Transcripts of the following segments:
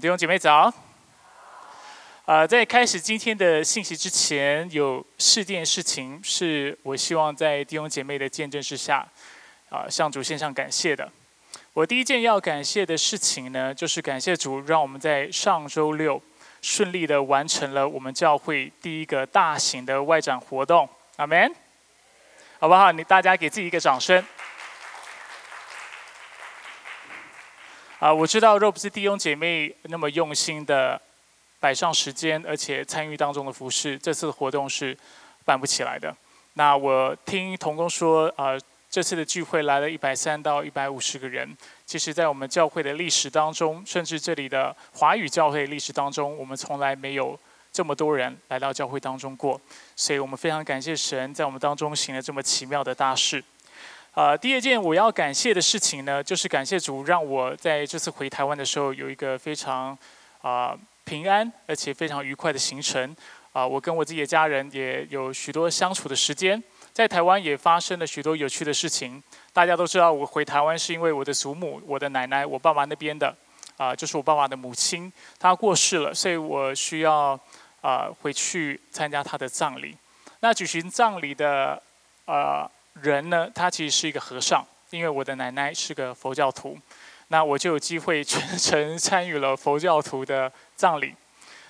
弟兄姐妹早。啊，在开始今天的信息之前，有四件事情是我希望在弟兄姐妹的见证之下，啊，向主献上感谢的。我第一件要感谢的事情呢，就是感谢主，让我们在上周六顺利的完成了我们教会第一个大型的外展活动。阿门，好不好？你大家给自己一个掌声。啊，我知道若不是弟兄姐妹那么用心的。摆上时间，而且参与当中的服饰，这次的活动是办不起来的。那我听童工说，呃，这次的聚会来了一百三到一百五十个人。其实，在我们教会的历史当中，甚至这里的华语教会历史当中，我们从来没有这么多人来到教会当中过。所以我们非常感谢神在我们当中行了这么奇妙的大事。啊，第二件我要感谢的事情呢，就是感谢主让我在这次回台湾的时候有一个非常啊。平安而且非常愉快的行程啊！我跟我自己的家人也有许多相处的时间，在台湾也发生了许多有趣的事情。大家都知道，我回台湾是因为我的祖母、我的奶奶、我爸爸那边的啊，就是我爸爸的母亲，她过世了，所以我需要啊回去参加她的葬礼。那举行葬礼的呃人呢，他其实是一个和尚，因为我的奶奶是个佛教徒。那我就有机会全程参与了佛教徒的葬礼。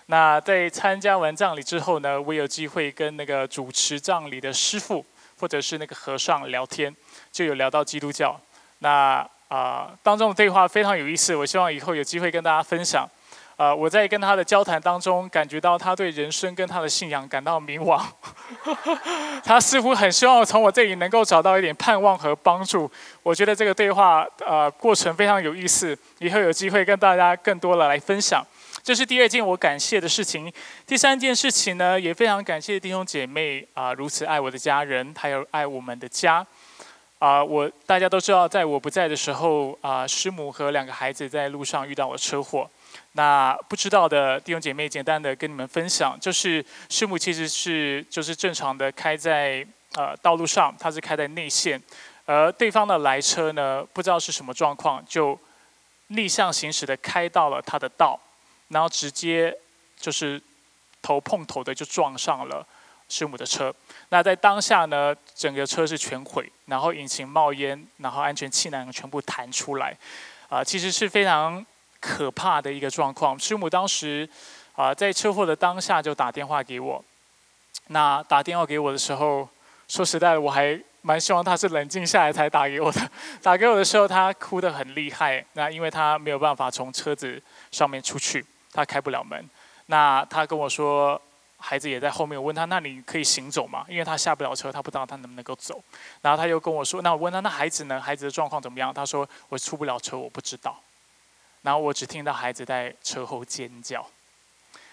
那在参加完葬礼之后呢，我有机会跟那个主持葬礼的师傅或者是那个和尚聊天，就有聊到基督教。那啊当中的对话非常有意思，我希望以后有机会跟大家分享。啊，我在跟他的交谈当中，感觉到他对人生跟他的信仰感到迷惘。他似乎很希望从我这里能够找到一点盼望和帮助。我觉得这个对话呃过程非常有意思，以后有机会跟大家更多的来分享。这是第二件我感谢的事情。第三件事情呢，也非常感谢弟兄姐妹啊，如此爱我的家人，还有爱我们的家。啊，我大家都知道，在我不在的时候啊，师母和两个孩子在路上遇到了车祸。那不知道的弟兄姐妹，简单的跟你们分享，就是师母其实是就是正常的开在呃道路上，他是开在内线，而对方的来车呢，不知道是什么状况，就逆向行驶的开到了他的道，然后直接就是头碰头的就撞上了师母的车。那在当下呢，整个车是全毁，然后引擎冒烟，然后安全气囊全部弹出来，啊，其实是非常。可怕的一个状况，师母当时啊在车祸的当下就打电话给我。那打电话给我的时候，说实在的，我还蛮希望他是冷静下来才打给我的。打给我的时候，他哭得很厉害。那因为他没有办法从车子上面出去，他开不了门。那他跟我说，孩子也在后面。我问他，那你可以行走吗？因为他下不了车，他不知道他能不能够走。然后他又跟我说，那我问他，那孩子呢？孩子的状况怎么样？他说，我出不了车，我不知道。然后我只听到孩子在车后尖叫。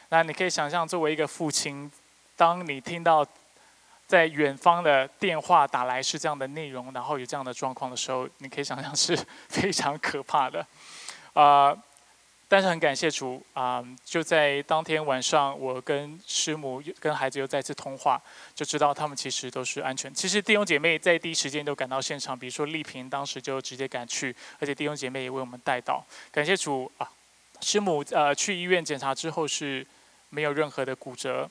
那你可以想象，作为一个父亲，当你听到在远方的电话打来是这样的内容，然后有这样的状况的时候，你可以想象是 非常可怕的。啊。但是很感谢主啊！就在当天晚上，我跟师母、跟孩子又再次通话，就知道他们其实都是安全。其实弟兄姐妹在第一时间都赶到现场，比如说丽萍当时就直接赶去，而且弟兄姐妹也为我们带到。感谢主啊！师母呃去医院检查之后是没有任何的骨折。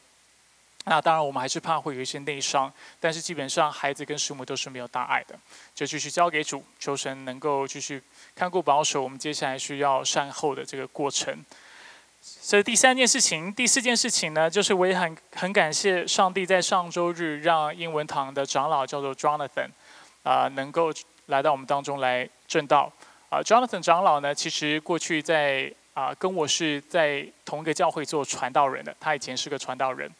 那当然，我们还是怕会有一些内伤，但是基本上孩子跟师母都是没有大碍的，就继续交给主，求神能够继续看顾保守。我们接下来需要善后的这个过程。所以第三件事情，第四件事情呢，就是我也很很感谢上帝在上周日让英文堂的长老叫做 Jonathan 啊，能够来到我们当中来正道。啊，Jonathan 长老呢，其实过去在啊跟我是在同一个教会做传道人的，他以前是个传道人。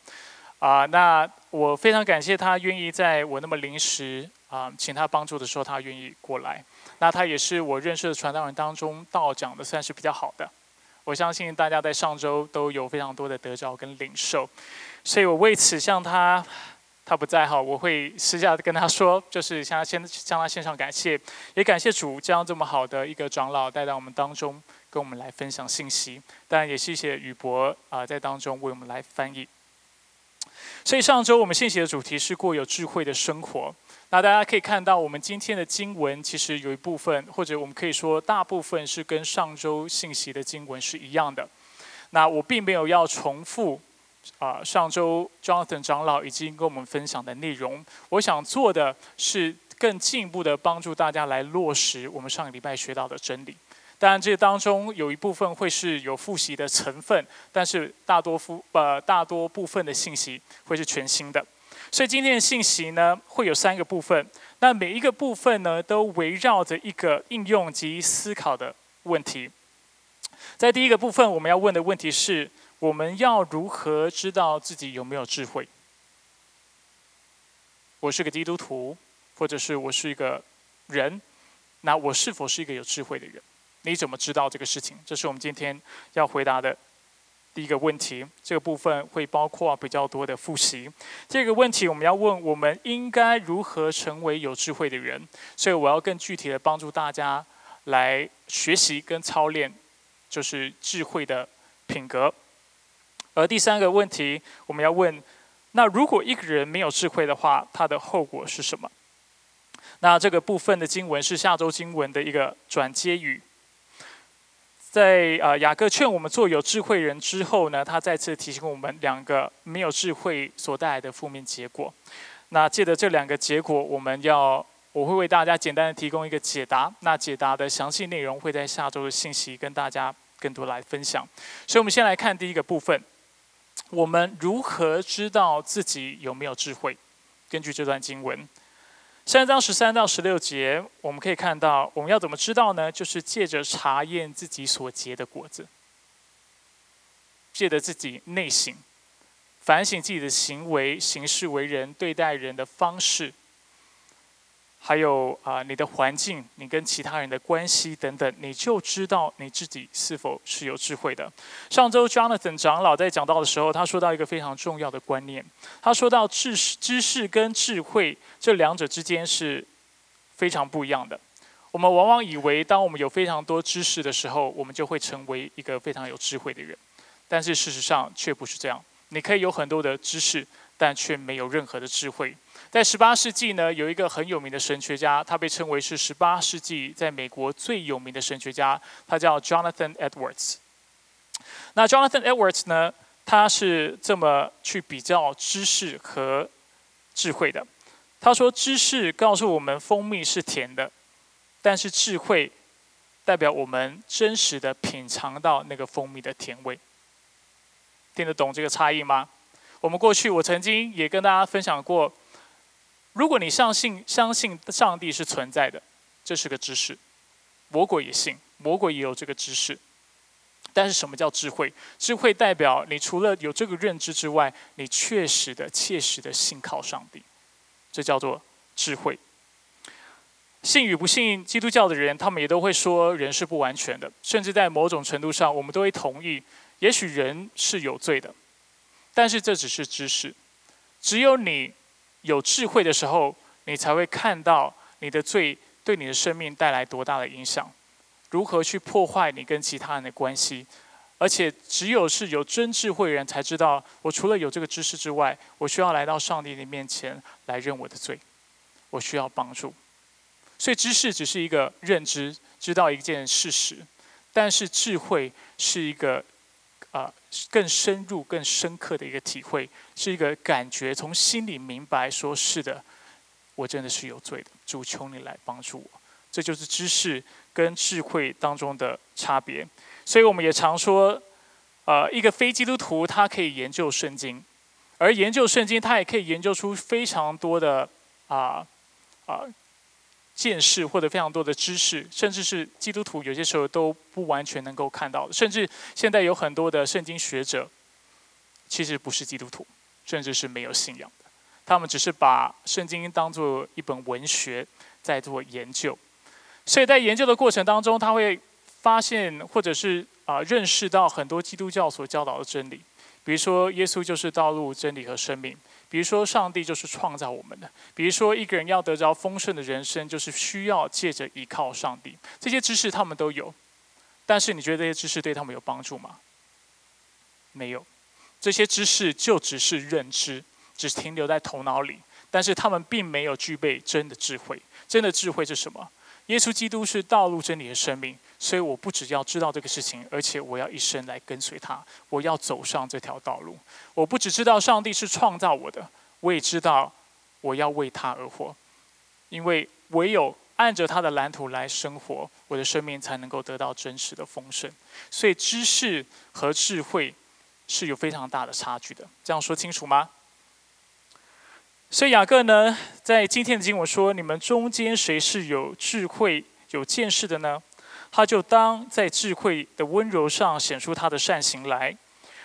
啊，那我非常感谢他愿意在我那么临时啊，请他帮助的时候，他愿意过来。那他也是我认识的传道人当中道讲的算是比较好的。我相信大家在上周都有非常多的得着跟领受，所以我为此向他，他不在哈，我会私下跟他说，就是向他先向他献上感谢，也感谢主将这么好的一个长老带到我们当中，跟我们来分享信息。当然也谢谢宇博啊，在当中为我们来翻译。所以上周我们信息的主题是过有智慧的生活。那大家可以看到，我们今天的经文其实有一部分，或者我们可以说大部分是跟上周信息的经文是一样的。那我并没有要重复啊上周 Jonathan 长老已经跟我们分享的内容。我想做的是更进一步的帮助大家来落实我们上个礼拜学到的真理。当然，这当中有一部分会是有复习的成分，但是大多复呃大多部分的信息会是全新的。所以今天的信息呢，会有三个部分。那每一个部分呢，都围绕着一个应用及思考的问题。在第一个部分，我们要问的问题是：我们要如何知道自己有没有智慧？我是个基督徒，或者是我是一个人，那我是否是一个有智慧的人？你怎么知道这个事情？这是我们今天要回答的。第一个问题，这个部分会包括比较多的复习。这个问题我们要问：我们应该如何成为有智慧的人？所以我要更具体的帮助大家来学习跟操练，就是智慧的品格。而第三个问题，我们要问：那如果一个人没有智慧的话，他的后果是什么？那这个部分的经文是下周经文的一个转接语。在啊，雅各劝我们做有智慧人之后呢，他再次提醒我们两个没有智慧所带来的负面结果。那借着这两个结果，我们要我会为大家简单的提供一个解答。那解答的详细内容会在下周的信息跟大家更多来分享。所以，我们先来看第一个部分：我们如何知道自己有没有智慧？根据这段经文。三章十三到十六节，我们可以看到，我们要怎么知道呢？就是借着查验自己所结的果子，借着自己内省，反省自己的行为、行事为人、对待人的方式。还有啊，你的环境，你跟其他人的关系等等，你就知道你自己是否是有智慧的。上周 Jonathan 长老在讲到的时候，他说到一个非常重要的观念，他说到知识、知识跟智慧这两者之间是非常不一样的。我们往往以为，当我们有非常多知识的时候，我们就会成为一个非常有智慧的人，但是事实上却不是这样。你可以有很多的知识，但却没有任何的智慧。在十八世纪呢，有一个很有名的神学家，他被称为是十八世纪在美国最有名的神学家，他叫 Jonathan Edwards。那 Jonathan Edwards 呢，他是这么去比较知识和智慧的。他说，知识告诉我们蜂蜜是甜的，但是智慧代表我们真实的品尝到那个蜂蜜的甜味。听得懂这个差异吗？我们过去我曾经也跟大家分享过。如果你相信相信上帝是存在的，这是个知识。魔鬼也信，魔鬼也有这个知识。但是什么叫智慧？智慧代表你除了有这个认知之外，你确实的、切实的信靠上帝，这叫做智慧。信与不信基督教的人，他们也都会说人是不完全的，甚至在某种程度上，我们都会同意，也许人是有罪的。但是这只是知识，只有你。有智慧的时候，你才会看到你的罪对你的生命带来多大的影响，如何去破坏你跟其他人的关系。而且，只有是有真智慧人才知道，我除了有这个知识之外，我需要来到上帝的面前来认我的罪，我需要帮助。所以，知识只是一个认知，知道一件事实，但是智慧是一个。啊，更深入、更深刻的一个体会，是一个感觉，从心里明白，说是的，我真的是有罪的，主求你来帮助我。这就是知识跟智慧当中的差别。所以我们也常说，呃，一个非基督徒他可以研究圣经，而研究圣经，他也可以研究出非常多的啊啊。见识或者非常多的知识，甚至是基督徒有些时候都不完全能够看到。甚至现在有很多的圣经学者，其实不是基督徒，甚至是没有信仰的。他们只是把圣经当做一本文学在做研究。所以在研究的过程当中，他会发现或者是啊认识到很多基督教所教导的真理，比如说耶稣就是道路、真理和生命。比如说，上帝就是创造我们的；比如说，一个人要得着丰盛的人生，就是需要借着依靠上帝。这些知识他们都有，但是你觉得这些知识对他们有帮助吗？没有，这些知识就只是认知，只停留在头脑里，但是他们并没有具备真的智慧。真的智慧是什么？耶稣基督是道路、真理的生命，所以我不只要知道这个事情，而且我要一生来跟随他，我要走上这条道路。我不只知道上帝是创造我的，我也知道我要为他而活，因为唯有按着他的蓝图来生活，我的生命才能够得到真实的丰盛。所以知识和智慧是有非常大的差距的，这样说清楚吗？所以雅各呢，在今天的经文说：“你们中间谁是有智慧、有见识的呢？他就当在智慧的温柔上显出他的善行来。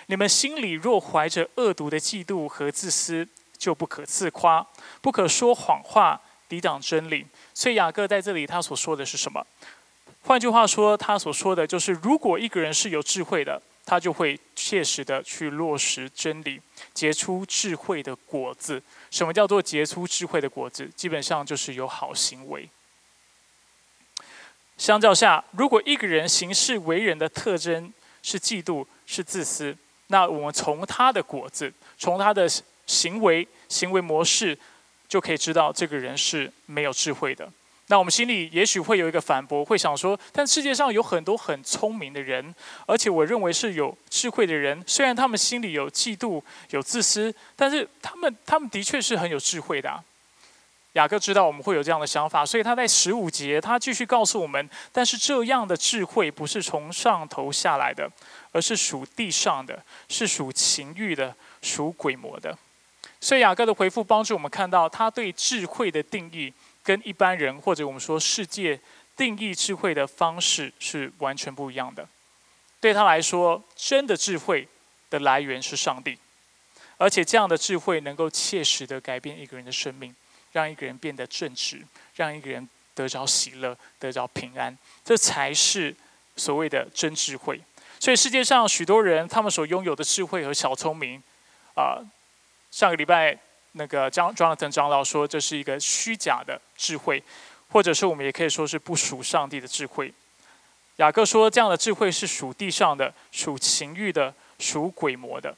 你们心里若怀着恶毒的嫉妒和自私，就不可自夸，不可说谎话，抵挡真理。”所以雅各在这里他所说的是什么？换句话说，他所说的就是：如果一个人是有智慧的，他就会切实的去落实真理，结出智慧的果子。什么叫做结出智慧的果子？基本上就是有好行为。相较下，如果一个人行事为人的特征是嫉妒、是自私，那我们从他的果子、从他的行为、行为模式，就可以知道这个人是没有智慧的。那我们心里也许会有一个反驳，会想说：但世界上有很多很聪明的人，而且我认为是有智慧的人。虽然他们心里有嫉妒、有自私，但是他们他们的确是很有智慧的。雅各知道我们会有这样的想法，所以他在十五节他继续告诉我们：但是这样的智慧不是从上头下来的，而是属地上的，是属情欲的，属鬼魔的。所以雅各的回复帮助我们看到他对智慧的定义。跟一般人或者我们说世界定义智慧的方式是完全不一样的。对他来说，真的智慧的来源是上帝，而且这样的智慧能够切实的改变一个人的生命，让一个人变得正直，让一个人得着喜乐，得着平安，这才是所谓的真智慧。所以世界上许多人他们所拥有的智慧和小聪明，啊，上个礼拜。那个张 Jonathan 长老说，这是一个虚假的智慧，或者是我们也可以说是不属上帝的智慧。雅各说，这样的智慧是属地上的，属情欲的，属鬼魔的。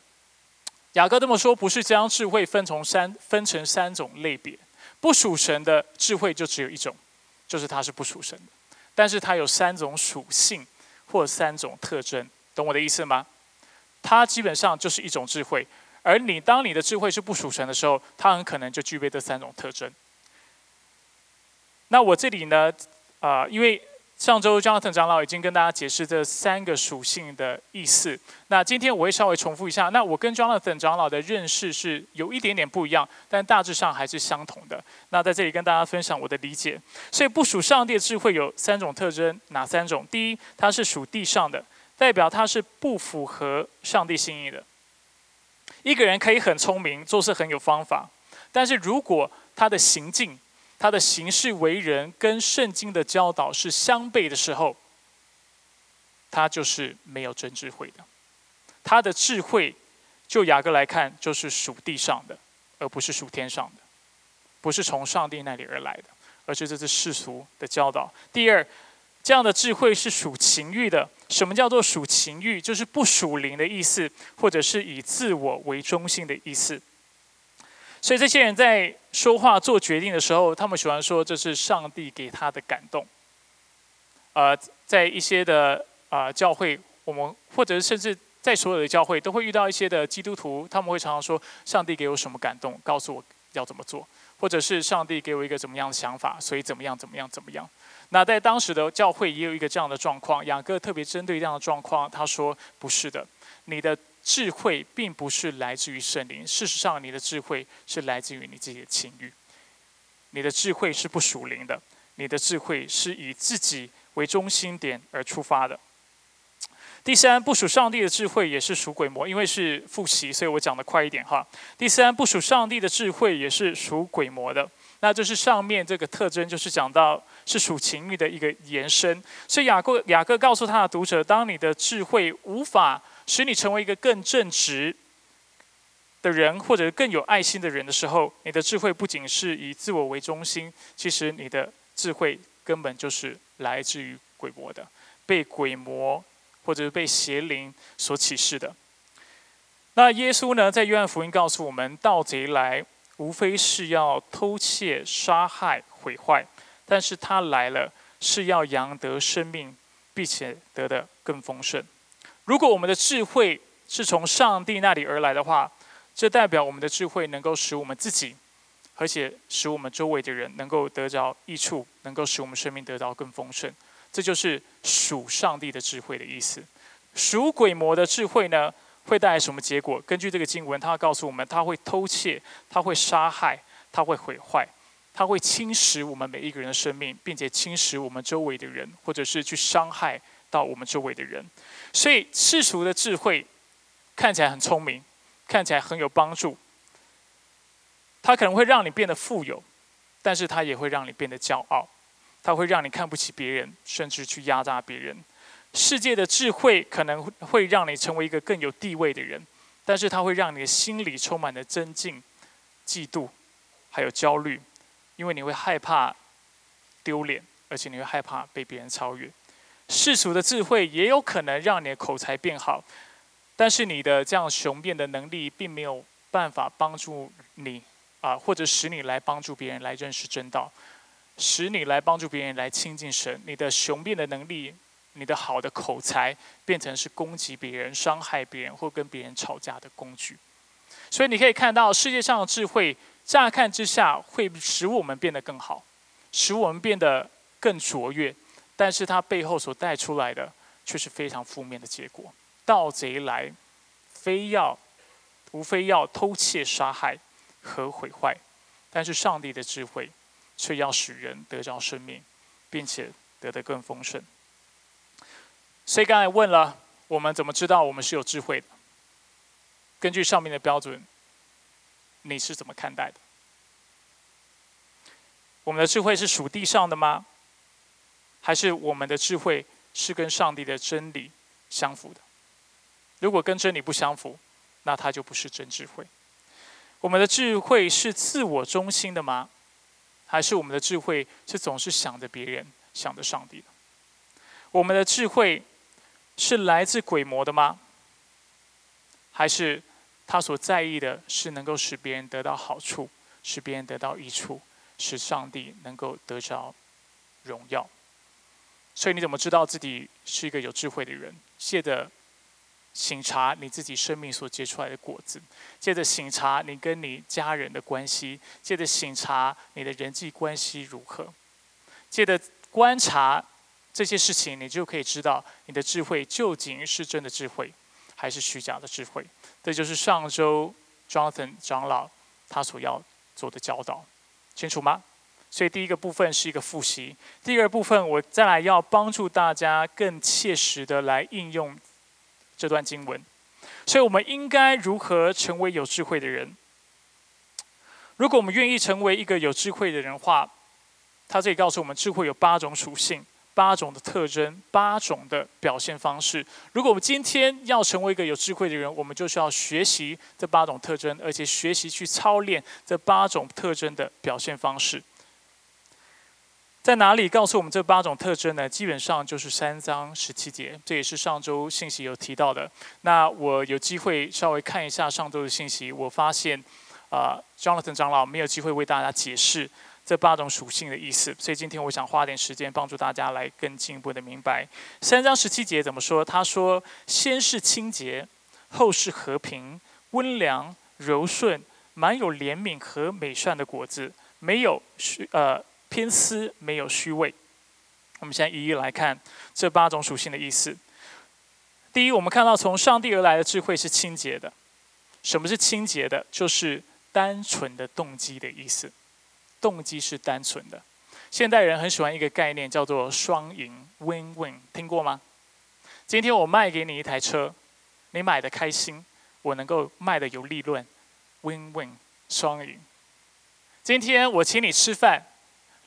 雅各这么说，不是将智慧分从三分成三种类别，不属神的智慧就只有一种，就是它是不属神的。但是它有三种属性或三种特征，懂我的意思吗？它基本上就是一种智慧。而你当你的智慧是不属神的时候，它很可能就具备这三种特征。那我这里呢，啊，因为上周 Jonathan 长老已经跟大家解释这三个属性的意思，那今天我会稍微重复一下。那我跟 Jonathan 长老的认识是有一点点不一样，但大致上还是相同的。那在这里跟大家分享我的理解。所以不属上帝的智慧有三种特征，哪三种？第一，它是属地上的，代表它是不符合上帝心意的。一个人可以很聪明，做事很有方法，但是如果他的行径、他的行事为人跟圣经的教导是相悖的时候，他就是没有真智慧的。他的智慧，就雅各来看，就是属地上的，而不是属天上的，不是从上帝那里而来的，而是这是世俗的教导。第二。这样的智慧是属情欲的。什么叫做属情欲？就是不属灵的意思，或者是以自我为中心的意思。所以这些人在说话、做决定的时候，他们喜欢说这是上帝给他的感动。呃，在一些的啊教会，我们或者甚至在所有的教会，都会遇到一些的基督徒，他们会常常说：“上帝给我什么感动，告诉我要怎么做。”或者是上帝给我一个怎么样的想法，所以怎么样怎么样怎么样。那在当时的教会也有一个这样的状况，雅各特别针对这样的状况，他说：“不是的，你的智慧并不是来自于圣灵，事实上，你的智慧是来自于你自己的情欲。你的智慧是不属灵的，你的智慧是以自己为中心点而出发的。”第三，不属上帝的智慧也是属鬼魔，因为是复习，所以我讲的快一点哈。第三，不属上帝的智慧也是属鬼魔的。那就是上面这个特征，就是讲到是属情欲的一个延伸。所以雅各雅各告诉他的读者，当你的智慧无法使你成为一个更正直的人，或者更有爱心的人的时候，你的智慧不仅是以自我为中心，其实你的智慧根本就是来自于鬼魔的，被鬼魔。或者是被邪灵所启示的。那耶稣呢，在约翰福音告诉我们，盗贼来无非是要偷窃、杀害、毁坏，但是他来了是要扬得生命，并且得的更丰盛。如果我们的智慧是从上帝那里而来的话，这代表我们的智慧能够使我们自己，而且使我们周围的人能够得着益处，能够使我们生命得到更丰盛。这就是属上帝的智慧的意思。属鬼魔的智慧呢，会带来什么结果？根据这个经文，他告诉我们，他会偷窃，他会杀害，他会毁坏，他会侵蚀我们每一个人的生命，并且侵蚀我们周围的人，或者是去伤害到我们周围的人。所以世俗的智慧看起来很聪明，看起来很有帮助，它可能会让你变得富有，但是它也会让你变得骄傲。它会让你看不起别人，甚至去压榨别人。世界的智慧可能会让你成为一个更有地位的人，但是它会让你的心里充满了尊敬、嫉妒，还有焦虑，因为你会害怕丢脸，而且你会害怕被别人超越。世俗的智慧也有可能让你的口才变好，但是你的这样雄辩的能力并没有办法帮助你啊，或者使你来帮助别人来认识真道。使你来帮助别人来亲近神，你的雄辩的能力，你的好的口才，变成是攻击别人、伤害别人或跟别人吵架的工具。所以你可以看到，世界上的智慧，乍看之下会使我们变得更好，使我们变得更卓越，但是它背后所带出来的，却是非常负面的结果。盗贼来，非要，无非要偷窃、杀害和毁坏，但是上帝的智慧。却要使人得着生命，并且得得更丰盛。所以刚才问了，我们怎么知道我们是有智慧的？根据上面的标准，你是怎么看待的？我们的智慧是属地上的吗？还是我们的智慧是跟上帝的真理相符的？如果跟真理不相符，那它就不是真智慧。我们的智慧是自我中心的吗？还是我们的智慧是总是想着别人，想着上帝的？我们的智慧是来自鬼魔的吗？还是他所在意的是能够使别人得到好处，使别人得到益处，使上帝能够得着荣耀？所以你怎么知道自己是一个有智慧的人？谢的。醒察你自己生命所结出来的果子，接着醒察你跟你家人的关系，接着醒察你的人际关系如何，接着观察这些事情，你就可以知道你的智慧究竟是真的智慧，还是虚假的智慧。这就是上周 Jonathan 长老他所要做的教导，清楚吗？所以第一个部分是一个复习，第二部分我再来要帮助大家更切实的来应用。这段经文，所以我们应该如何成为有智慧的人？如果我们愿意成为一个有智慧的人话，他这里告诉我们，智慧有八种属性、八种的特征、八种的表现方式。如果我们今天要成为一个有智慧的人，我们就需要学习这八种特征，而且学习去操练这八种特征的表现方式。在哪里告诉我们这八种特征呢？基本上就是三章十七节，这也是上周信息有提到的。那我有机会稍微看一下上周的信息，我发现，啊，Jonathan 长老没有机会为大家解释这八种属性的意思，所以今天我想花点时间帮助大家来更进一步的明白三章十七节怎么说。他说：“先是清洁，后是和平、温良、柔顺，满有怜悯和美善的果子，没有虚呃。”偏私没有虚伪。我们现在一一来看这八种属性的意思。第一，我们看到从上帝而来的智慧是清洁的。什么是清洁的？就是单纯的动机的意思。动机是单纯的。现代人很喜欢一个概念，叫做双赢 （win-win），听过吗？今天我卖给你一台车，你买的开心，我能够卖的有利润，win-win，双赢。今天我请你吃饭。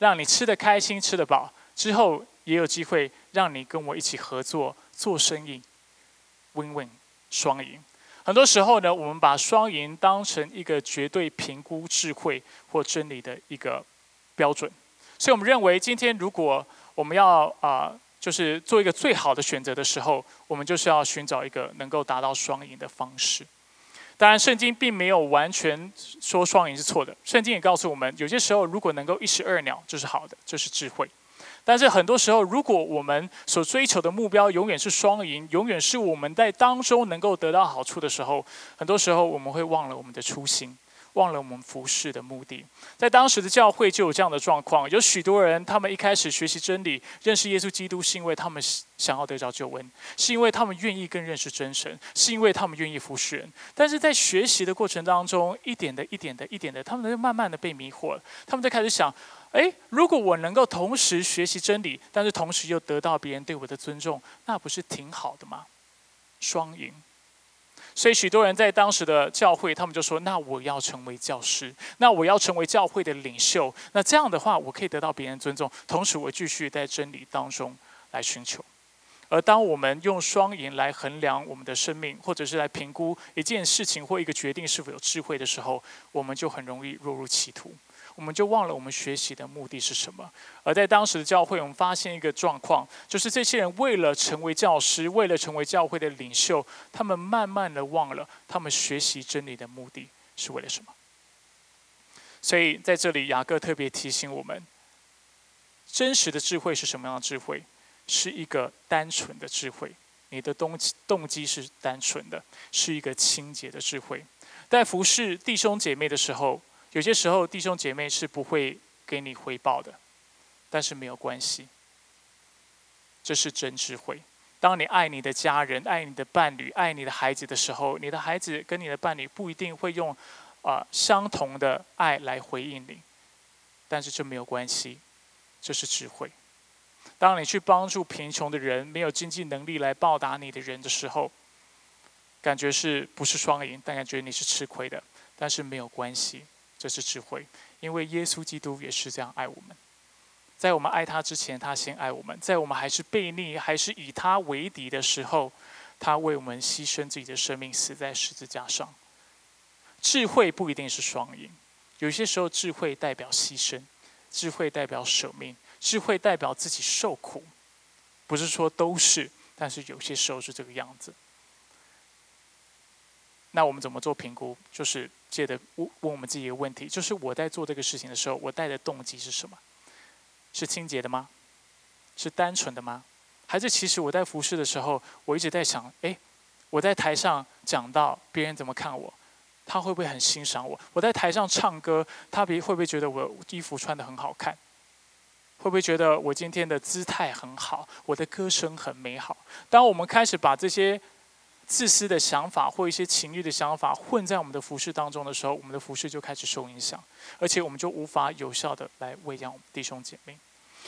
让你吃的开心，吃得饱，之后也有机会让你跟我一起合作做生意，win-win，双赢。很多时候呢，我们把双赢当成一个绝对评估智慧或真理的一个标准，所以我们认为，今天如果我们要啊，就是做一个最好的选择的时候，我们就是要寻找一个能够达到双赢的方式。当然，圣经并没有完全说双赢是错的。圣经也告诉我们，有些时候如果能够一石二鸟，就是好的，这是智慧。但是很多时候，如果我们所追求的目标永远是双赢，永远是我们在当中能够得到好处的时候，很多时候我们会忘了我们的初心。忘了我们服侍的目的，在当时的教会就有这样的状况，有许多人，他们一开始学习真理、认识耶稣基督，是因为他们想要得着救恩，是因为他们愿意更认识真神，是因为他们愿意服侍人。但是在学习的过程当中，一点的、一点的、一点的，他们就慢慢的被迷惑了。他们就开始想：哎，如果我能够同时学习真理，但是同时又得到别人对我的尊重，那不是挺好的吗？双赢。所以许多人在当时的教会，他们就说：“那我要成为教师，那我要成为教会的领袖。那这样的话，我可以得到别人尊重，同时我继续在真理当中来寻求。而当我们用双赢来衡量我们的生命，或者是来评估一件事情或一个决定是否有智慧的时候，我们就很容易落入歧途。”我们就忘了我们学习的目的是什么。而在当时的教会，我们发现一个状况，就是这些人为了成为教师，为了成为教会的领袖，他们慢慢的忘了他们学习真理的目的是为了什么。所以在这里，雅各特别提醒我们：真实的智慧是什么样的智慧？是一个单纯的智慧。你的动动机是单纯的，是一个清洁的智慧。在服侍弟兄姐妹的时候。有些时候，弟兄姐妹是不会给你回报的，但是没有关系，这是真智慧。当你爱你的家人、爱你的伴侣、爱你的孩子的时候，你的孩子跟你的伴侣不一定会用啊相同的爱来回应你，但是这没有关系，这是智慧。当你去帮助贫穷的人、没有经济能力来报答你的人的时候，感觉是不是双赢？但感觉你是吃亏的，但是没有关系。这是智慧，因为耶稣基督也是这样爱我们。在我们爱他之前，他先爱我们；在我们还是悖逆、还是以他为敌的时候，他为我们牺牲自己的生命，死在十字架上。智慧不一定是双赢，有些时候智慧代表牺牲，智慧代表舍命，智慧代表自己受苦。不是说都是，但是有些时候是这个样子。那我们怎么做评估？就是借的问问我们自己一个问题：，就是我在做这个事情的时候，我带的动机是什么？是清洁的吗？是单纯的吗？还是其实我在服侍的时候，我一直在想：，哎，我在台上讲到，别人怎么看我？他会不会很欣赏我？我在台上唱歌，他别会不会觉得我衣服穿的很好看？会不会觉得我今天的姿态很好？我的歌声很美好？当我们开始把这些。自私的想法或一些情欲的想法混在我们的服饰当中的时候，我们的服饰就开始受影响，而且我们就无法有效的来喂养弟兄姐妹。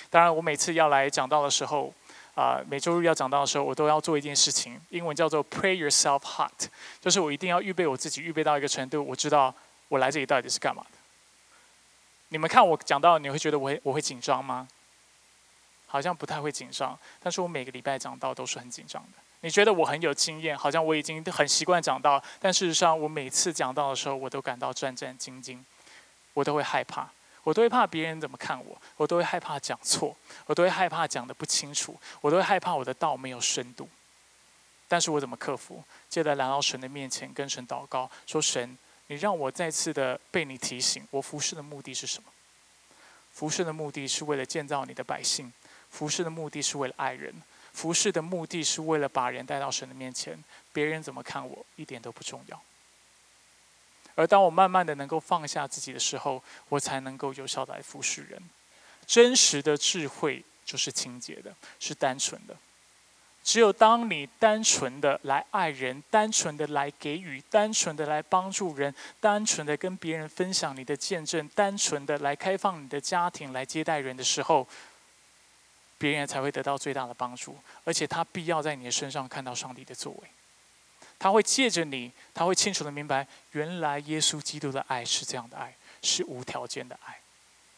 当然，我每次要来讲到的时候，啊，每周日要讲到的时候，我都要做一件事情，英文叫做 “pray yourself hot”，就是我一定要预备我自己，预备到一个程度，我知道我来这里到底是干嘛的。你们看我讲到，你会觉得我会我会紧张吗？好像不太会紧张，但是我每个礼拜讲到都是很紧张的。你觉得我很有经验，好像我已经很习惯讲道，但事实上，我每次讲道的时候，我都感到战战兢兢，我都会害怕，我都会怕别人怎么看我，我都会害怕讲错，我都会害怕讲的不清楚，我都会害怕我的道没有深度。但是我怎么克服？接着来到神的面前，跟神祷告，说：神，你让我再次的被你提醒，我服侍的目的是什么？服侍的目的是为了建造你的百姓，服侍的目的是为了爱人。服侍的目的是为了把人带到神的面前，别人怎么看我一点都不重要。而当我慢慢的能够放下自己的时候，我才能够有效的来服侍人。真实的智慧就是清洁的，是单纯的。只有当你单纯的来爱人，单纯的来给予，单纯的来帮助人，单纯的跟别人分享你的见证，单纯的来开放你的家庭，来接待人的时候。别人才会得到最大的帮助，而且他必要在你的身上看到上帝的作为。他会借着你，他会清楚的明白，原来耶稣基督的爱是这样的爱，是无条件的爱，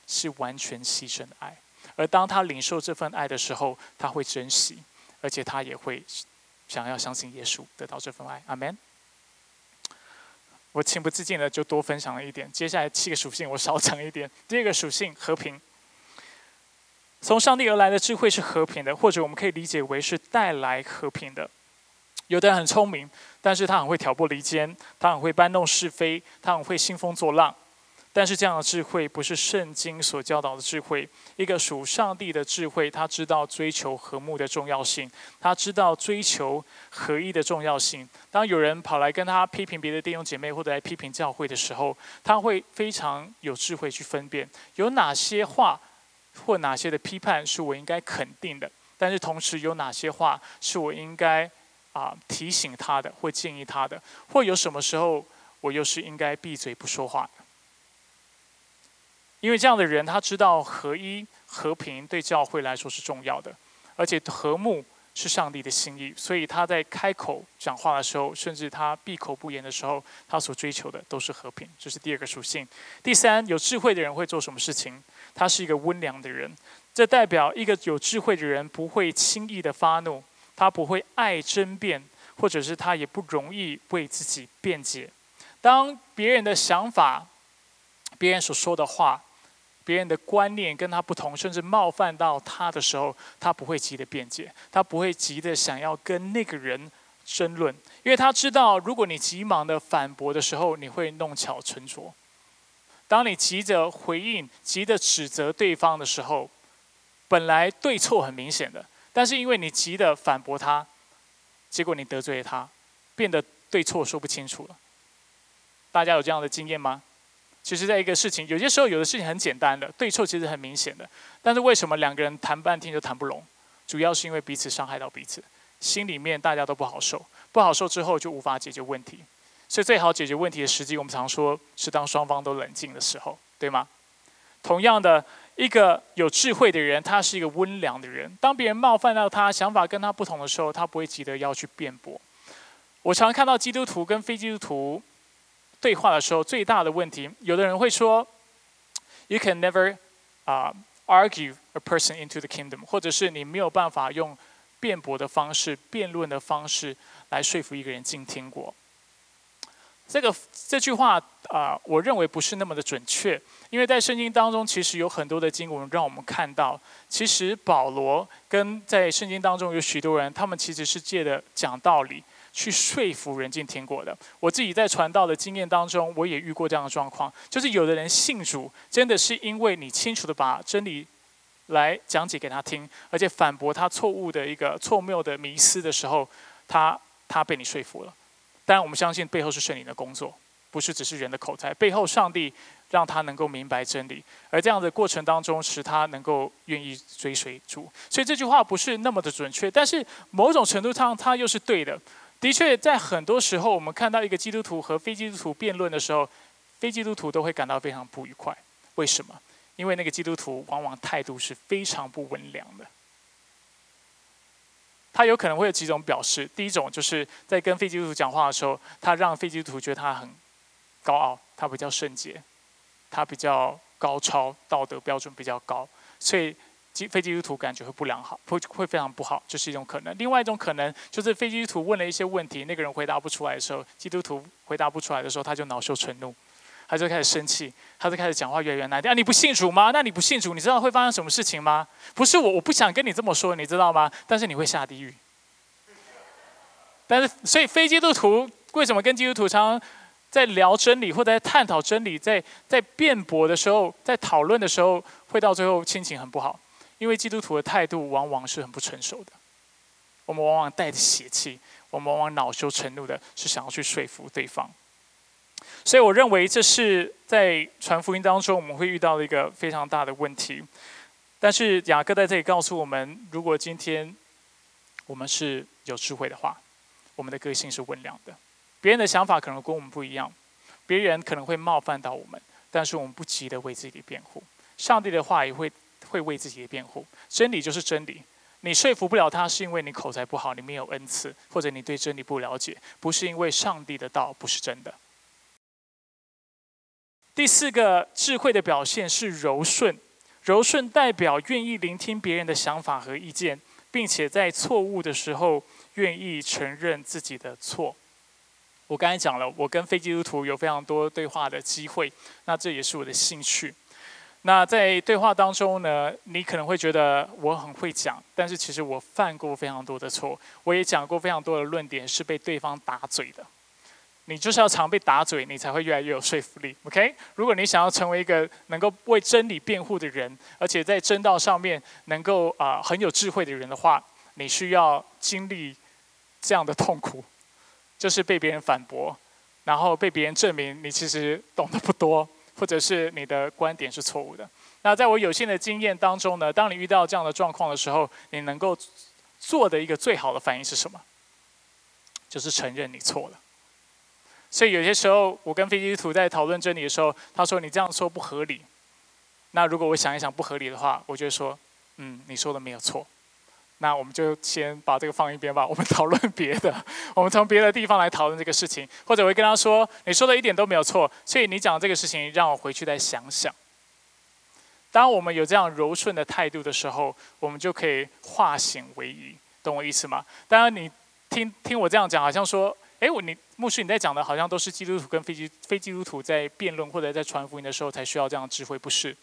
是完全牺牲的爱。而当他领受这份爱的时候，他会珍惜，而且他也会想要相信耶稣，得到这份爱。阿门。我情不自禁的就多分享了一点。接下来七个属性我少讲一点。第二个属性和平。从上帝而来的智慧是和平的，或者我们可以理解为是带来和平的。有的人很聪明，但是他很会挑拨离间，他很会搬弄是非，他很会兴风作浪。但是这样的智慧不是圣经所教导的智慧。一个属上帝的智慧，他知道追求和睦的重要性，他知道追求合一的重要性。当有人跑来跟他批评别的弟兄姐妹，或者来批评教会的时候，他会非常有智慧去分辨有哪些话或哪些的批判是我应该肯定的，但是同时有哪些话是我应该啊提醒他的，或建议他的，或有什么时候我又是应该闭嘴不说话的。因为这样的人，他知道合一、和平对教会来说是重要的，而且和睦是上帝的心意，所以他在开口讲话的时候，甚至他闭口不言的时候，他所追求的都是和平。这是第二个属性。第三，有智慧的人会做什么事情？他是一个温良的人，这代表一个有智慧的人不会轻易的发怒，他不会爱争辩，或者是他也不容易为自己辩解。当别人的想法、别人所说的话，别人的观念跟他不同，甚至冒犯到他的时候，他不会急的辩解，他不会急的想要跟那个人争论，因为他知道，如果你急忙的反驳的时候，你会弄巧成拙。当你急着回应、急着指责对方的时候，本来对错很明显的，但是因为你急的反驳他，结果你得罪了他，变得对错说不清楚了。大家有这样的经验吗？其实，在一个事情，有些时候有的事情很简单的，对错其实很明显的，但是为什么两个人谈半天就谈不拢？主要是因为彼此伤害到彼此，心里面大家都不好受，不好受之后就无法解决问题。所以最好解决问题的时机，我们常说是当双方都冷静的时候，对吗？同样的，一个有智慧的人，他是一个温良的人。当别人冒犯到他，想法跟他不同的时候，他不会急得要去辩驳。我常看到基督徒跟非基督徒。对话的时候，最大的问题，有的人会说，You can never 啊 argue a person into the kingdom，或者是你没有办法用辩驳的方式、辩论的方式来说服一个人进天国。这个这句话啊，我认为不是那么的准确，因为在圣经当中，其实有很多的经文让我们看到，其实保罗跟在圣经当中有许多人，他们其实是借着讲道理。去说服人进天国的，我自己在传道的经验当中，我也遇过这样的状况，就是有的人信主，真的是因为你清楚的把真理来讲解给他听，而且反驳他错误的一个错谬的迷思的时候，他他被你说服了。当然，我们相信背后是圣灵的工作，不是只是人的口才，背后上帝让他能够明白真理，而这样的过程当中，使他能够愿意追随主。所以这句话不是那么的准确，但是某种程度上，它又是对的。的确，在很多时候，我们看到一个基督徒和非基督徒辩论的时候，非基督徒都会感到非常不愉快。为什么？因为那个基督徒往往态度是非常不温良的。他有可能会有几种表示：第一种就是在跟非基督徒讲话的时候，他让非基督徒觉得他很高傲，他比较圣洁，他比较高超，道德标准比较高，所以。基非基督徒感觉会不良好，会会非常不好，这是一种可能。另外一种可能就是非基督徒问了一些问题，那个人回答不出来的时候，基督徒回答不出来的时候，他就恼羞成怒，他就开始生气，他就开始讲话越来越难听。啊，你不信主吗？那你不信主，你知道会发生什么事情吗？不是我，我不想跟你这么说，你知道吗？但是你会下地狱。但是，所以非基督徒为什么跟基督徒常常在聊真理，或者在探讨真理，在在辩驳的时候，在讨论的时候，会到最后心情很不好？因为基督徒的态度往往是很不成熟的，我们往往带着邪气，我们往往恼羞成怒的，是想要去说服对方。所以我认为这是在传福音当中我们会遇到的一个非常大的问题。但是雅各在这里告诉我们，如果今天我们是有智慧的话，我们的个性是温良的。别人的想法可能跟我们不一样，别人可能会冒犯到我们，但是我们不急的为自己辩护。上帝的话也会。会为自己的辩护，真理就是真理。你说服不了他，是因为你口才不好，你没有恩赐，或者你对真理不了解，不是因为上帝的道不是真的。第四个智慧的表现是柔顺，柔顺代表愿意聆听别人的想法和意见，并且在错误的时候愿意承认自己的错。我刚才讲了，我跟非基督徒有非常多对话的机会，那这也是我的兴趣。那在对话当中呢，你可能会觉得我很会讲，但是其实我犯过非常多的错，我也讲过非常多的论点是被对方打嘴的。你就是要常被打嘴，你才会越来越有说服力。OK，如果你想要成为一个能够为真理辩护的人，而且在真道上面能够啊很有智慧的人的话，你需要经历这样的痛苦，就是被别人反驳，然后被别人证明你其实懂得不多，或者是你的观点是错误的。那在我有限的经验当中呢，当你遇到这样的状况的时候，你能够做的一个最好的反应是什么？就是承认你错了。所以有些时候，我跟飞机图在讨论真理的时候，他说你这样说不合理。那如果我想一想不合理的话，我就说，嗯，你说的没有错。那我们就先把这个放一边吧，我们讨论别的。我们从别的地方来讨论这个事情，或者我会跟他说，你说的一点都没有错。所以你讲这个事情，让我回去再想想。当我们有这样柔顺的态度的时候，我们就可以化险为夷，懂我意思吗？当然，你听听我这样讲，好像说。哎，我你牧师你在讲的，好像都是基督徒跟非基非基督徒在辩论或者在传福音的时候才需要这样的智慧，不是？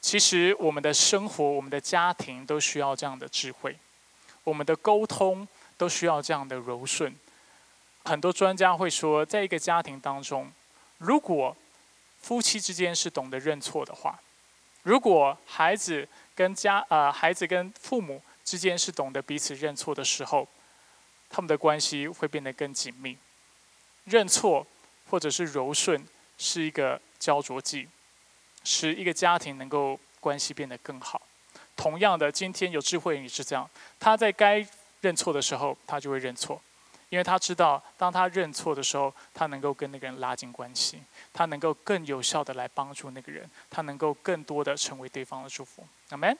其实我们的生活、我们的家庭都需要这样的智慧，我们的沟通都需要这样的柔顺。很多专家会说，在一个家庭当中，如果夫妻之间是懂得认错的话，如果孩子跟家呃孩子跟父母之间是懂得彼此认错的时候。他们的关系会变得更紧密。认错或者是柔顺是一个焦灼剂，使一个家庭能够关系变得更好。同样的，今天有智慧也是这样，他在该认错的时候，他就会认错，因为他知道，当他认错的时候，他能够跟那个人拉近关系，他能够更有效的来帮助那个人，他能够更多的成为对方的祝福。Amen。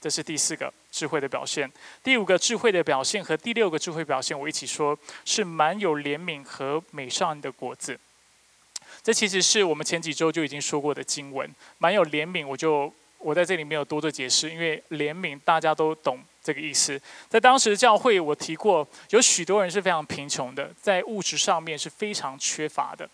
这是第四个智慧的表现。第五个智慧的表现和第六个智慧表现，我一起说，是蛮有怜悯和美善的果子。这其实是我们前几周就已经说过的经文。蛮有怜悯，我就我在这里没有多做解释，因为怜悯大家都懂这个意思。在当时的教会，我提过，有许多人是非常贫穷的，在物质上面是非常缺乏的。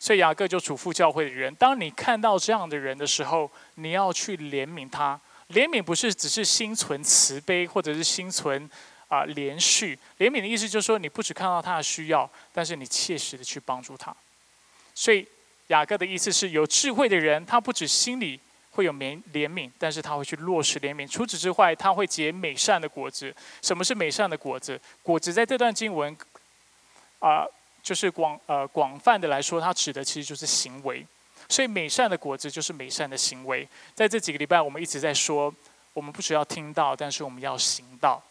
所以雅各就嘱咐教会的人：，当你看到这样的人的时候，你要去怜悯他。怜悯不是只是心存慈悲，或者是心存啊连续。怜悯的意思就是说，你不只看到他的需要，但是你切实的去帮助他。所以雅各的意思是有智慧的人，他不止心里会有怜怜悯，但是他会去落实怜悯。除此之外，他会结美善的果子。什么是美善的果子？果子在这段经文啊，就是广呃广泛的来说，它指的其实就是行为。所以美善的果子就是美善的行为。在这几个礼拜，我们一直在说，我们不只要听到，但是我们要行道，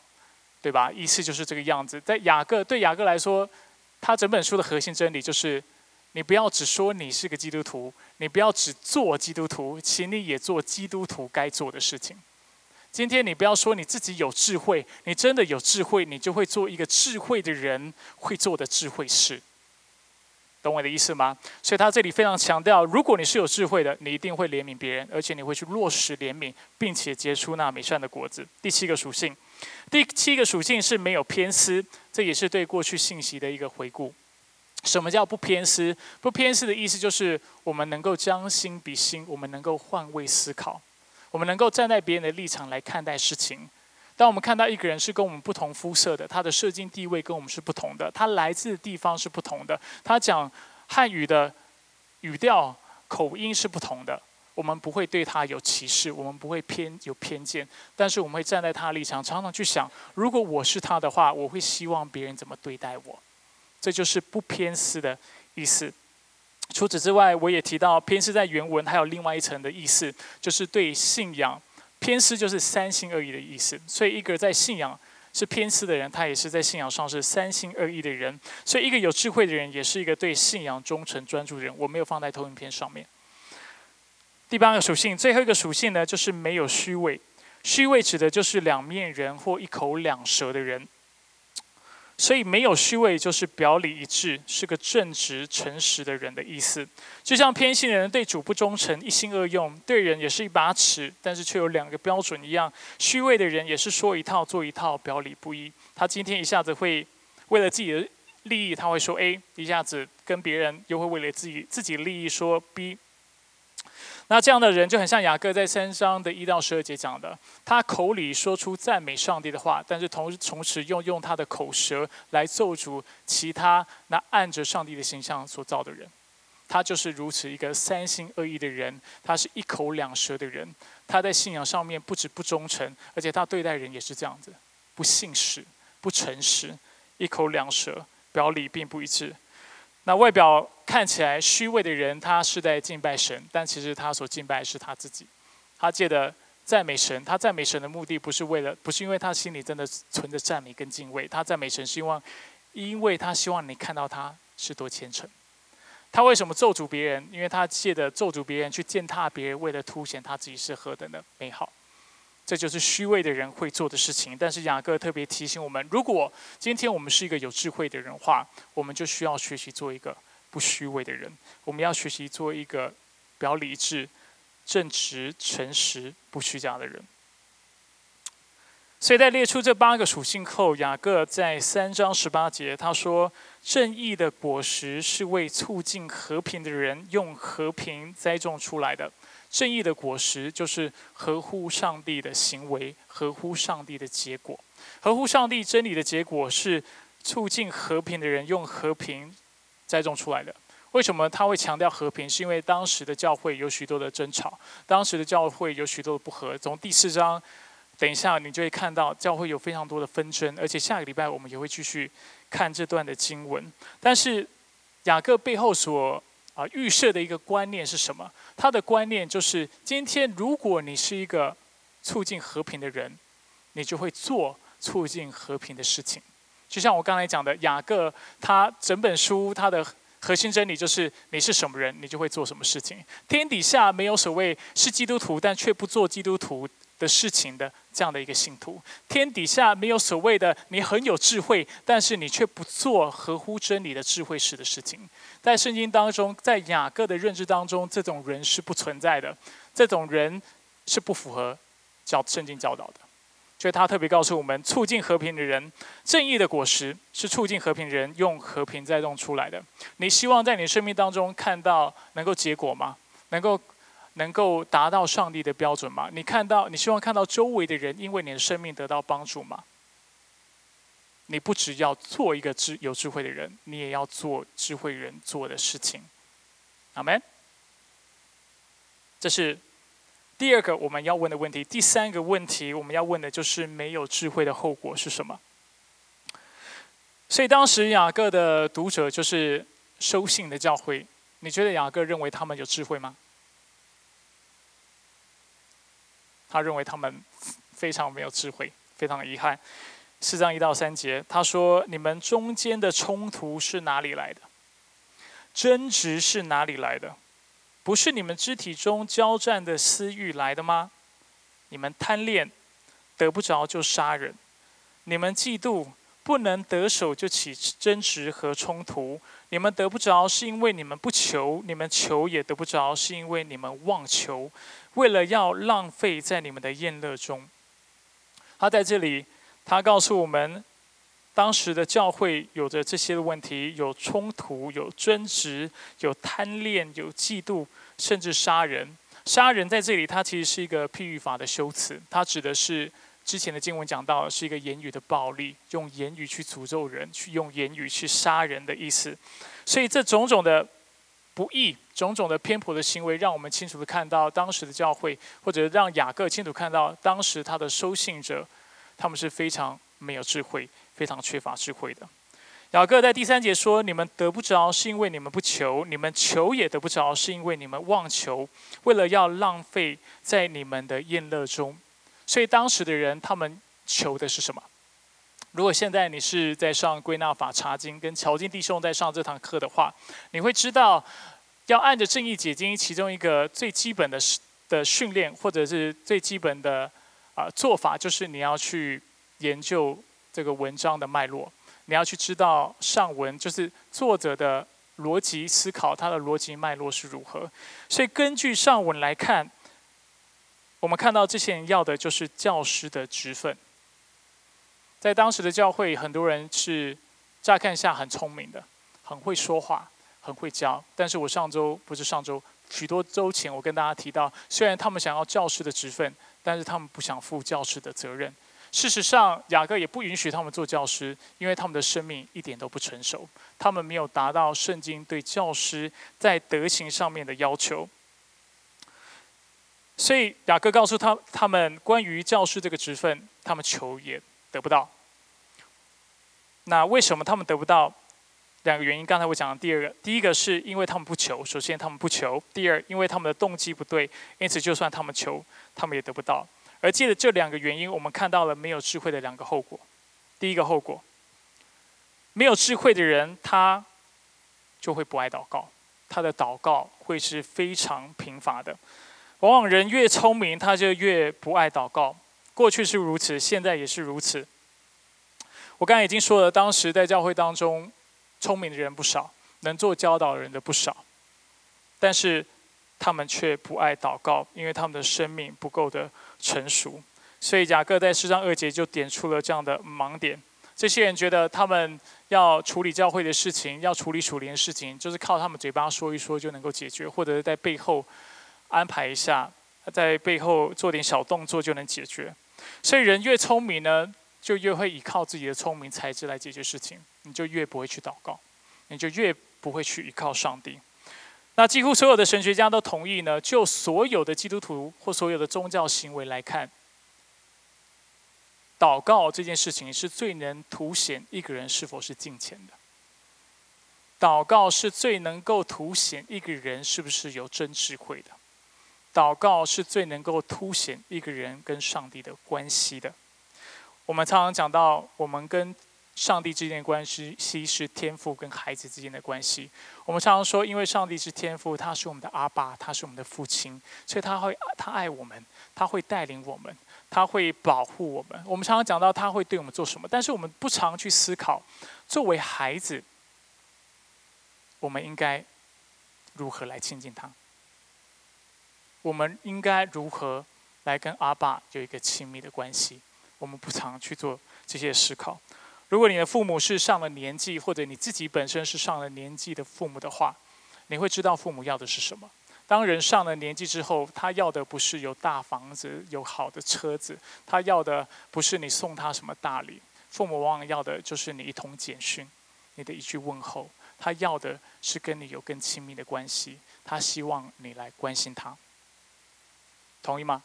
对吧？意思就是这个样子。在雅各对雅各来说，他整本书的核心真理就是：你不要只说你是个基督徒，你不要只做基督徒，请你也做基督徒该做的事情。今天你不要说你自己有智慧，你真的有智慧，你就会做一个智慧的人会做的智慧事。懂我的意思吗？所以他这里非常强调，如果你是有智慧的，你一定会怜悯别人，而且你会去落实怜悯，并且结出那美善的果子。第七个属性，第七个属性是没有偏私，这也是对过去信息的一个回顾。什么叫不偏私？不偏私的意思就是我们能够将心比心，我们能够换位思考，我们能够站在别人的立场来看待事情。当我们看到一个人是跟我们不同肤色的，他的社经地位跟我们是不同的，他来自的地方是不同的，他讲汉语的语调口音是不同的，我们不会对他有歧视，我们不会偏有偏见，但是我们会站在他的立场，常常去想，如果我是他的话，我会希望别人怎么对待我，这就是不偏私的意思。除此之外，我也提到偏私在原文还有另外一层的意思，就是对信仰。偏私就是三心二意的意思，所以一个在信仰是偏私的人，他也是在信仰上是三心二意的人。所以一个有智慧的人，也是一个对信仰忠诚专注的人。我没有放在投影片上面。第八个属性，最后一个属性呢，就是没有虚伪。虚伪指的就是两面人或一口两舌的人。所以没有虚伪，就是表里一致，是个正直诚实的人的意思。就像偏心的人对主不忠诚，一心二用，对人也是一把尺，但是却有两个标准一样。虚伪的人也是说一套做一套，表里不一。他今天一下子会为了自己的利益，他会说 A；一下子跟别人又会为了自己自己利益说 B。那这样的人就很像雅各在三章的一到十二节讲的，他口里说出赞美上帝的话，但是同同时用用他的口舌来咒诅其他那按着上帝的形象所造的人。他就是如此一个三心二意的人，他是一口两舌的人。他在信仰上面不止不忠诚，而且他对待人也是这样子，不信实、不诚实，一口两舌，表里并不一致。那外表看起来虚伪的人，他是在敬拜神，但其实他所敬拜是他自己。他借的赞美神，他赞美神的目的不是为了，不是因为他心里真的存着赞美跟敬畏，他赞美神希望，因为他希望你看到他是多虔诚。他为什么咒诅别人？因为他借的咒诅别人去践踏别人，为了凸显他自己是何等的美好。这就是虚伪的人会做的事情。但是雅各特别提醒我们：如果今天我们是一个有智慧的人话，我们就需要学习做一个不虚伪的人。我们要学习做一个表理智、正直、诚实、不虚假的人。所以在列出这八个属性后，雅各在三章十八节他说：“正义的果实是为促进和平的人用和平栽种出来的。”正义的果实就是合乎上帝的行为，合乎上帝的结果，合乎上帝真理的结果是促进和平的人用和平栽种出来的。为什么他会强调和平？是因为当时的教会有许多的争吵，当时的教会有许多的不和。从第四章，等一下你就会看到教会有非常多的纷争，而且下个礼拜我们也会继续看这段的经文。但是雅各背后所啊，预设的一个观念是什么？他的观念就是：今天如果你是一个促进和平的人，你就会做促进和平的事情。就像我刚才讲的，雅各他整本书他的核心真理就是：你是什么人，你就会做什么事情。天底下没有所谓是基督徒但却不做基督徒。的事情的这样的一个信徒，天底下没有所谓的你很有智慧，但是你却不做合乎真理的智慧式的事情。在圣经当中，在雅各的认知当中，这种人是不存在的，这种人是不符合教圣经教导的。所以他特别告诉我们，促进和平的人，正义的果实是促进和平人用和平栽种出来的。你希望在你生命当中看到能够结果吗？能够？能够达到上帝的标准吗？你看到，你希望看到周围的人因为你的生命得到帮助吗？你不只要做一个智有智慧的人，你也要做智慧人做的事情。阿门。这是第二个我们要问的问题。第三个问题我们要问的就是没有智慧的后果是什么？所以当时雅各的读者就是收信的教会，你觉得雅各认为他们有智慧吗？他认为他们非常没有智慧，非常遗憾。四章一到三节，他说：“你们中间的冲突是哪里来的？争执是哪里来的？不是你们肢体中交战的私欲来的吗？你们贪恋，得不着就杀人；你们嫉妒，不能得手就起争执和冲突。你们得不着，是因为你们不求；你们求也得不着，是因为你们妄求。”为了要浪费在你们的宴乐中，他在这里，他告诉我们，当时的教会有着这些问题：有冲突、有争执、有贪恋、有嫉妒，甚至杀人。杀人在这里，它其实是一个譬喻法的修辞，它指的是之前的经文讲到，是一个言语的暴力，用言语去诅咒人，去用言语去杀人的意思。所以这种种的。不义种种的偏颇的行为，让我们清楚的看到当时的教会，或者让雅各清楚看到当时他的收信者，他们是非常没有智慧、非常缺乏智慧的。雅各在第三节说：“你们得不着，是因为你们不求；你们求也得不着，是因为你们妄求，为了要浪费在你们的宴乐中。”所以当时的人，他们求的是什么？如果现在你是在上归纳法查经，跟乔金弟兄在上这堂课的话，你会知道，要按着正义解经，其中一个最基本的的训练，或者是最基本的啊做法，就是你要去研究这个文章的脉络，你要去知道上文就是作者的逻辑思考，他的逻辑脉络是如何。所以根据上文来看，我们看到这些人要的就是教师的职分。在当时的教会，很多人是乍看下很聪明的，很会说话，很会教，但是我上周不是上周，许多周前我跟大家提到，虽然他们想要教师的职分，但是他们不想负教师的责任。事实上，雅各也不允许他们做教师，因为他们的生命一点都不成熟，他们没有达到圣经对教师在德行上面的要求。所以雅各告诉他他们关于教师这个职分，他们求也得不到。那为什么他们得不到？两个原因，刚才我讲的第二个，第一个是因为他们不求，首先他们不求；第二，因为他们的动机不对，因此就算他们求，他们也得不到。而借着这两个原因，我们看到了没有智慧的两个后果。第一个后果，没有智慧的人，他就会不爱祷告，他的祷告会是非常贫乏的。往往人越聪明，他就越不爱祷告。过去是如此，现在也是如此。我刚才已经说了，当时在教会当中。聪明的人不少，能做教导人的不少，但是他们却不爱祷告，因为他们的生命不够的成熟。所以雅各在诗章二节就点出了这样的盲点。这些人觉得他们要处理教会的事情，要处理属灵的事情，就是靠他们嘴巴说一说就能够解决，或者是在背后安排一下，他在背后做点小动作就能解决。所以人越聪明呢？就越会依靠自己的聪明才智来解决事情，你就越不会去祷告，你就越不会去依靠上帝。那几乎所有的神学家都同意呢，就所有的基督徒或所有的宗教行为来看，祷告这件事情是最能凸显一个人是否是敬虔的。祷告是最能够凸显一个人是不是有真智慧的。祷告是最能够凸显一个人跟上帝的关系的。我们常常讲到，我们跟上帝之间的关系是天父跟孩子之间的关系。我们常常说，因为上帝是天父，他是我们的阿爸，他是我们的父亲，所以他会他爱我们，他会带领我们，他会保护我们。我们常常讲到他会对我们做什么，但是我们不常去思考，作为孩子，我们应该如何来亲近他？我们应该如何来跟阿爸有一个亲密的关系？我们不常去做这些思考。如果你的父母是上了年纪，或者你自己本身是上了年纪的父母的话，你会知道父母要的是什么。当人上了年纪之后，他要的不是有大房子、有好的车子，他要的不是你送他什么大礼。父母往往要的就是你一通简讯，你的一句问候。他要的是跟你有更亲密的关系，他希望你来关心他。同意吗？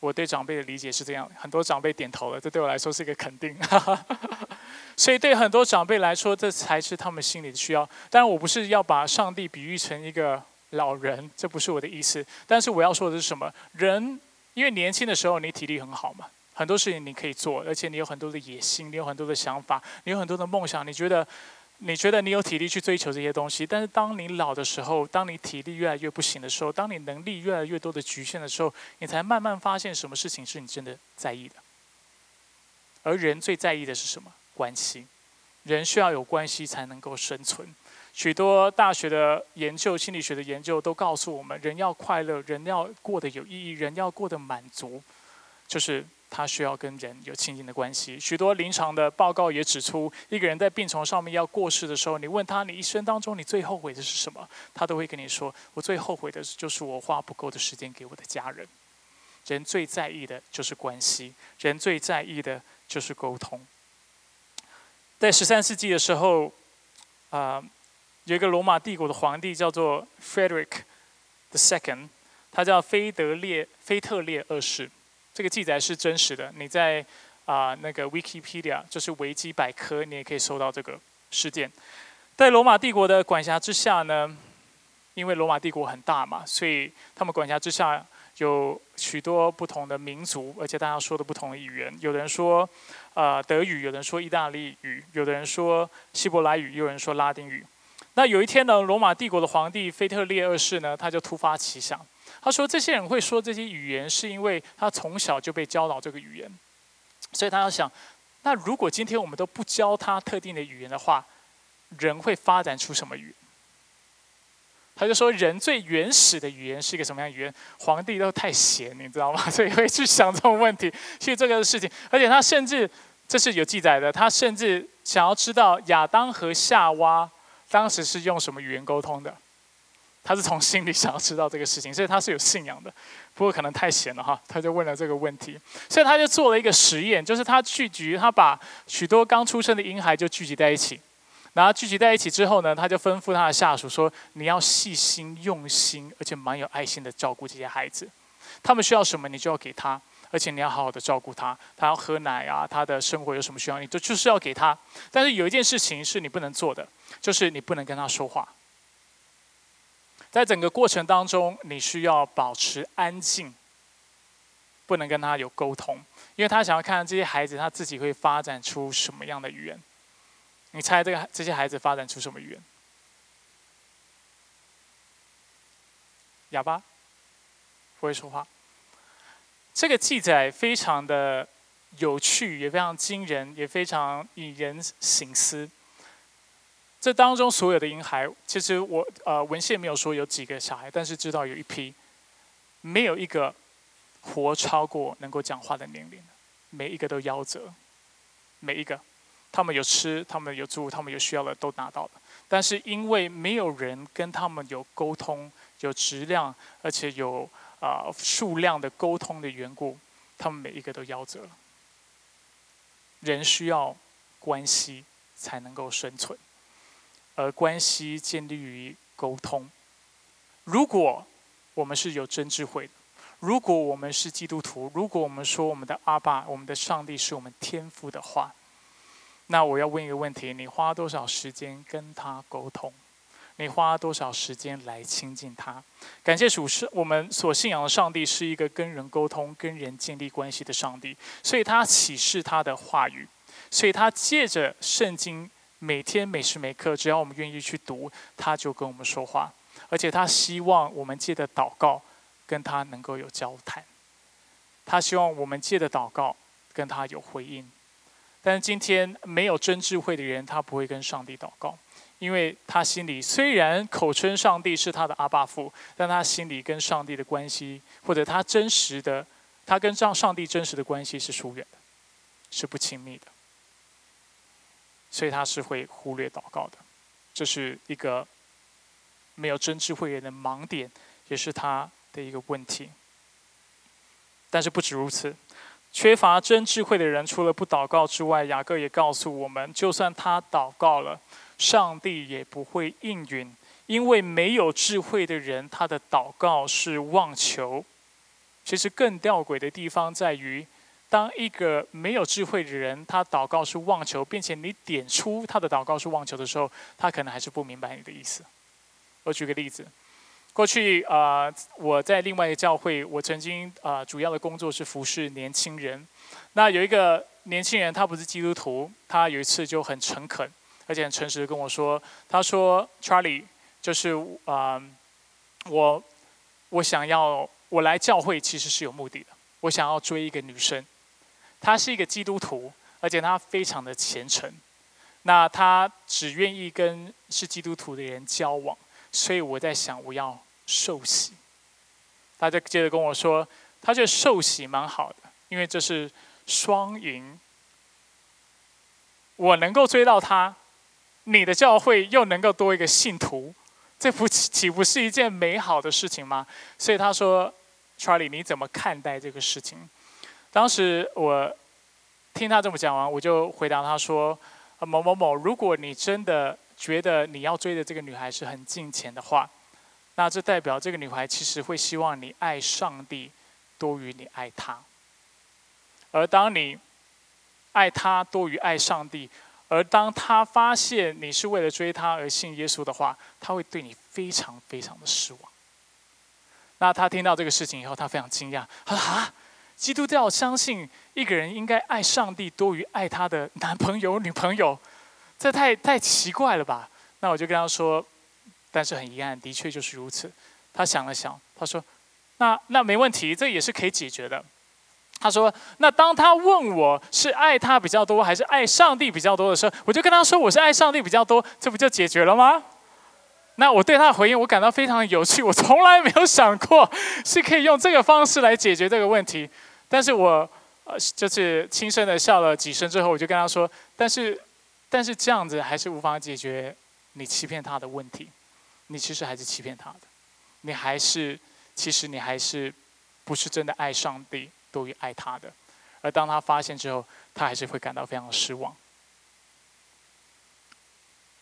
我对长辈的理解是这样，很多长辈点头了，这对我来说是一个肯定。所以对很多长辈来说，这才是他们心里的需要。当然，我不是要把上帝比喻成一个老人，这不是我的意思。但是我要说的是什么？人因为年轻的时候你体力很好嘛，很多事情你可以做，而且你有很多的野心，你有很多的想法，你有很多的梦想，你觉得。你觉得你有体力去追求这些东西，但是当你老的时候，当你体力越来越不行的时候，当你能力越来越多的局限的时候，你才慢慢发现什么事情是你真的在意的。而人最在意的是什么？关系。人需要有关系才能够生存。许多大学的研究、心理学的研究都告诉我们，人要快乐，人要过得有意义，人要过得满足，就是。他需要跟人有亲近的关系。许多临床的报告也指出，一个人在病床上面要过世的时候，你问他你一生当中你最后悔的是什么，他都会跟你说：“我最后悔的就是我花不够的时间给我的家人。”人最在意的就是关系，人最在意的就是沟通。在十三世纪的时候，啊，有一个罗马帝国的皇帝叫做 Frederick the Second，他叫菲德列菲特烈二世。这个记载是真实的，你在啊那个 Wikipedia，就是维基百科，你也可以搜到这个事件。在罗马帝国的管辖之下呢，因为罗马帝国很大嘛，所以他们管辖之下有许多不同的民族，而且大家说的不同的语言。有的人说啊德语，有的人说意大利语，有的人说希伯来语，有人说拉丁语。那有一天呢，罗马帝国的皇帝腓特烈二世呢，他就突发奇想。他说：“这些人会说这些语言，是因为他从小就被教导这个语言，所以他要想，那如果今天我们都不教他特定的语言的话，人会发展出什么语言？他就说，人最原始的语言是一个什么样语言？皇帝都太闲，你知道吗？所以会去想这种问题，去这个事情。而且他甚至这是有记载的，他甚至想要知道亚当和夏娃当时是用什么语言沟通的？他是从心里想要知道这个事情，所以他是有信仰的。不过可能太闲了哈，他就问了这个问题，所以他就做了一个实验，就是他聚集，他把许多刚出生的婴孩就聚集在一起，然后聚集在一起之后呢，他就吩咐他的下属说：“你要细心、用心，而且蛮有爱心的照顾这些孩子，他们需要什么，你就要给他，而且你要好好的照顾他。他要喝奶啊，他的生活有什么需要，你都就是要给他。但是有一件事情是你不能做的，就是你不能跟他说话。”在整个过程当中，你需要保持安静，不能跟他有沟通，因为他想要看这些孩子他自己会发展出什么样的语言。你猜这个这些孩子发展出什么语言？哑巴，不会说话。这个记载非常的有趣，也非常惊人，也非常引人醒思。这当中所有的婴孩，其实我呃文献没有说有几个小孩，但是知道有一批，没有一个活超过能够讲话的年龄每一个都夭折，每一个，他们有吃，他们有住，他们有需要的都拿到了，但是因为没有人跟他们有沟通，有质量，而且有啊数量的沟通的缘故，他们每一个都夭折了。人需要关系才能够生存。而关系建立于沟通。如果我们是有真智慧的，如果我们是基督徒，如果我们说我们的阿爸、我们的上帝是我们天父的话，那我要问一个问题：你花多少时间跟他沟通？你花多少时间来亲近他？感谢主，是我们所信仰的上帝是一个跟人沟通、跟人建立关系的上帝，所以他启示他的话语，所以他借着圣经。每天每时每刻，只要我们愿意去读，他就跟我们说话，而且他希望我们借的祷告跟他能够有交谈，他希望我们借的祷告跟他有回应。但今天没有真智慧的人，他不会跟上帝祷告，因为他心里虽然口称上帝是他的阿爸父，但他心里跟上帝的关系，或者他真实的，他跟上上帝真实的关系是疏远的，是不亲密的。所以他是会忽略祷告的，这是一个没有真智慧人的盲点，也是他的一个问题。但是不止如此，缺乏真智慧的人，除了不祷告之外，雅各也告诉我们，就算他祷告了，上帝也不会应允，因为没有智慧的人，他的祷告是妄求。其实更吊诡的地方在于。当一个没有智慧的人，他祷告是妄求，并且你点出他的祷告是妄求的时候，他可能还是不明白你的意思。我举个例子，过去啊，我在另外一个教会，我曾经啊，主要的工作是服侍年轻人。那有一个年轻人，他不是基督徒，他有一次就很诚恳，而且很诚实的跟我说：“他说，Charlie，就是啊，我我想要我来教会其实是有目的的，我想要追一个女生。”他是一个基督徒，而且他非常的虔诚。那他只愿意跟是基督徒的人交往，所以我在想，我要受洗。他就接着跟我说，他觉得受洗蛮好的，因为这是双赢。我能够追到他，你的教会又能够多一个信徒，这不岂不是一件美好的事情吗？所以他说，Charlie，你怎么看待这个事情？当时我听他这么讲完，我就回答他说：“某某某，如果你真的觉得你要追的这个女孩是很近前的话，那这代表这个女孩其实会希望你爱上帝多于你爱她。而当你爱她多于爱上帝，而当她发现你是为了追她而信耶稣的话，她会对你非常非常的失望。那他听到这个事情以后，他非常惊讶，他说：‘啊！’基督教相信一个人应该爱上帝多于爱他的男朋友、女朋友，这太太奇怪了吧？那我就跟他说，但是很遗憾，的确就是如此。他想了想，他说：“那那没问题，这也是可以解决的。”他说：“那当他问我是爱他比较多还是爱上帝比较多的时候，我就跟他说我是爱上帝比较多，这不就解决了吗？”那我对他的回应，我感到非常有趣。我从来没有想过是可以用这个方式来解决这个问题。但是我呃，就是轻声的笑了几声之后，我就跟他说：“但是，但是这样子还是无法解决你欺骗他的问题，你其实还是欺骗他的，你还是其实你还是不是真的爱上帝多于爱他的，而当他发现之后，他还是会感到非常的失望。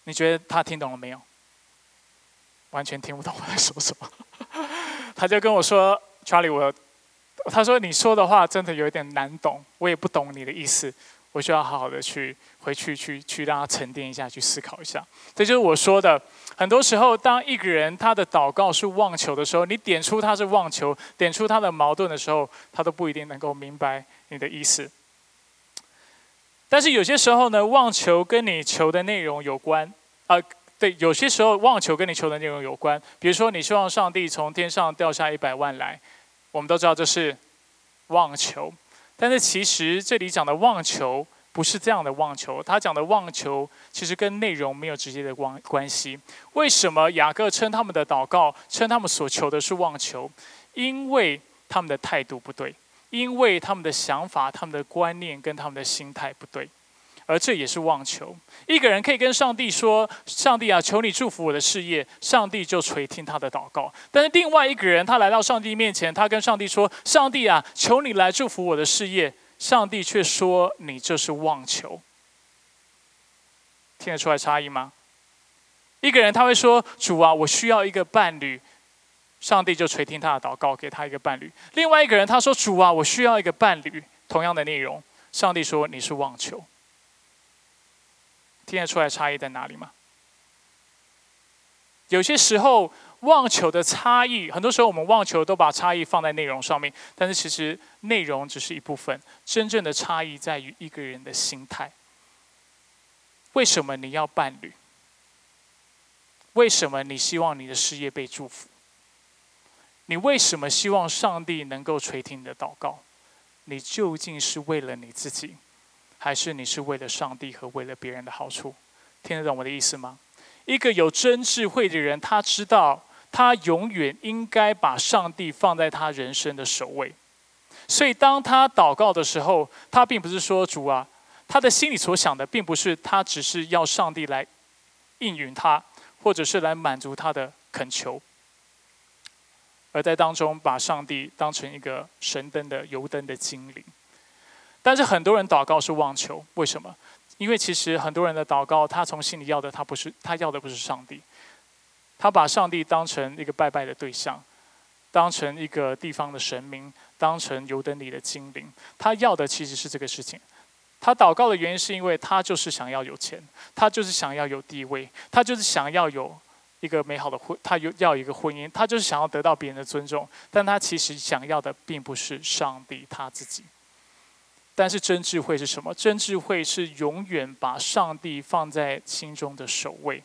你觉得他听懂了没有？完全听不懂我在说什么。他就跟我说：“Charlie，我，他说你说的话真的有点难懂，我也不懂你的意思，我需要好好的去回去去去让他沉淀一下，去思考一下。”这就是我说的。很多时候，当一个人他的祷告是妄求的时候，你点出他是妄求，点出他的矛盾的时候，他都不一定能够明白你的意思。但是有些时候呢，妄求跟你求的内容有关，啊，对，有些时候妄求跟你求的内容有关。比如说，你希望上帝从天上掉下一百万来，我们都知道这是妄求。但是其实这里讲的妄求不是这样的妄求，他讲的妄求其实跟内容没有直接的关关系。为什么雅各称他们的祷告，称他们所求的是妄求？因为他们的态度不对。因为他们的想法、他们的观念跟他们的心态不对，而这也是妄求。一个人可以跟上帝说：“上帝啊，求你祝福我的事业。”上帝就垂听他的祷告。但是另外一个人，他来到上帝面前，他跟上帝说：“上帝啊，求你来祝福我的事业。”上帝却说：“你这是妄求。”听得出来差异吗？一个人他会说：“主啊，我需要一个伴侣。”上帝就垂听他的祷告，给他一个伴侣。另外一个人他说：“主啊，我需要一个伴侣。”同样的内容，上帝说：“你是妄求。”听得出来差异在哪里吗？有些时候望求的差异，很多时候我们望求都把差异放在内容上面，但是其实内容只是一部分，真正的差异在于一个人的心态。为什么你要伴侣？为什么你希望你的事业被祝福？你为什么希望上帝能够垂听你的祷告？你究竟是为了你自己，还是你是为了上帝和为了别人的好处？听得懂我的意思吗？一个有真智慧的人，他知道他永远应该把上帝放在他人生的首位。所以，当他祷告的时候，他并不是说主啊，他的心里所想的，并不是他只是要上帝来应允他，或者是来满足他的恳求。而在当中，把上帝当成一个神灯的油灯的精灵，但是很多人祷告是妄求，为什么？因为其实很多人的祷告，他从心里要的，他不是他要的不是上帝，他把上帝当成一个拜拜的对象，当成一个地方的神明，当成油灯里的精灵，他要的其实是这个事情。他祷告的原因是因为他就是想要有钱，他就是想要有地位，他就是想要有。一个美好的婚，他有要一个婚姻，他就是想要得到别人的尊重，但他其实想要的并不是上帝他自己。但是真智慧是什么？真智慧是永远把上帝放在心中的首位，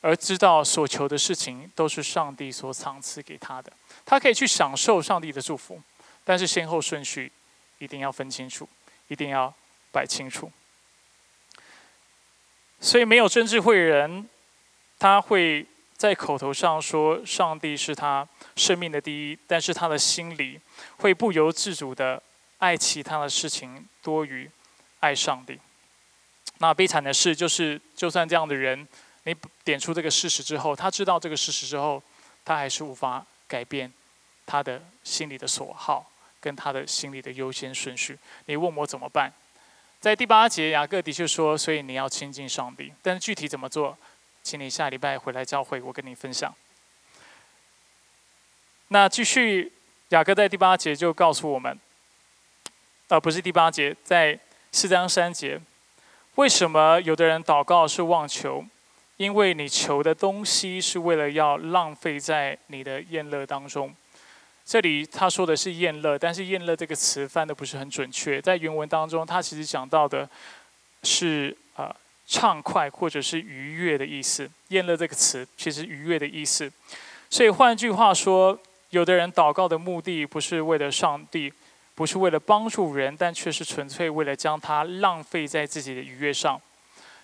而知道所求的事情都是上帝所赏赐给他的，他可以去享受上帝的祝福，但是先后顺序一定要分清楚，一定要摆清楚。所以没有真智慧人。他会在口头上说上帝是他生命的第一，但是他的心里会不由自主的爱其他的事情多于爱上帝。那悲惨的事就是，就算这样的人，你点出这个事实之后，他知道这个事实之后，他还是无法改变他的心里的所好跟他的心里的优先顺序。你问我怎么办？在第八节，雅各的确说，所以你要亲近上帝，但是具体怎么做？请你下礼拜回来教会，我跟你分享。那继续，雅各在第八节就告诉我们，呃，不是第八节，在四章三节，为什么有的人祷告是妄求？因为你求的东西是为了要浪费在你的宴乐当中。这里他说的是宴乐，但是宴乐这个词翻的不是很准确，在原文当中，他其实讲到的是啊。畅快或者是愉悦的意思，厌乐这个词其实愉悦的意思。所以换句话说，有的人祷告的目的不是为了上帝，不是为了帮助人，但却是纯粹为了将它浪费在自己的愉悦上。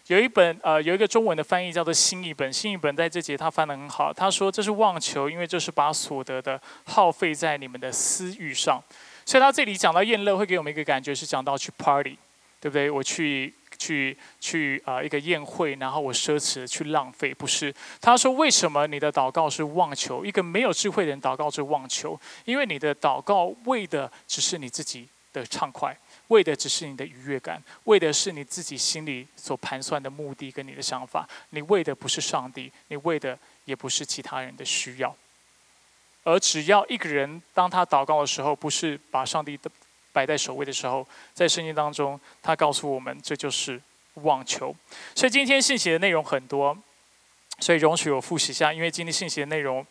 有一本呃，有一个中文的翻译叫做新译本，新译本在这节他翻得很好，他说这是妄求，因为这是把所得的耗费在你们的私欲上。所以他这里讲到厌乐，会给我们一个感觉是讲到去 party，对不对？我去。去去啊一个宴会，然后我奢侈的去浪费，不是。他说：“为什么你的祷告是妄求？一个没有智慧的人祷告是妄求，因为你的祷告为的只是你自己的畅快，为的只是你的愉悦感，为的是你自己心里所盘算的目的跟你的想法。你为的不是上帝，你为的也不是其他人的需要。而只要一个人当他祷告的时候，不是把上帝的。”摆在首位的时候，在圣经当中，他告诉我们，这就是妄求。所以今天信息的内容很多，所以容许我复习一下，因为今天信息的内容，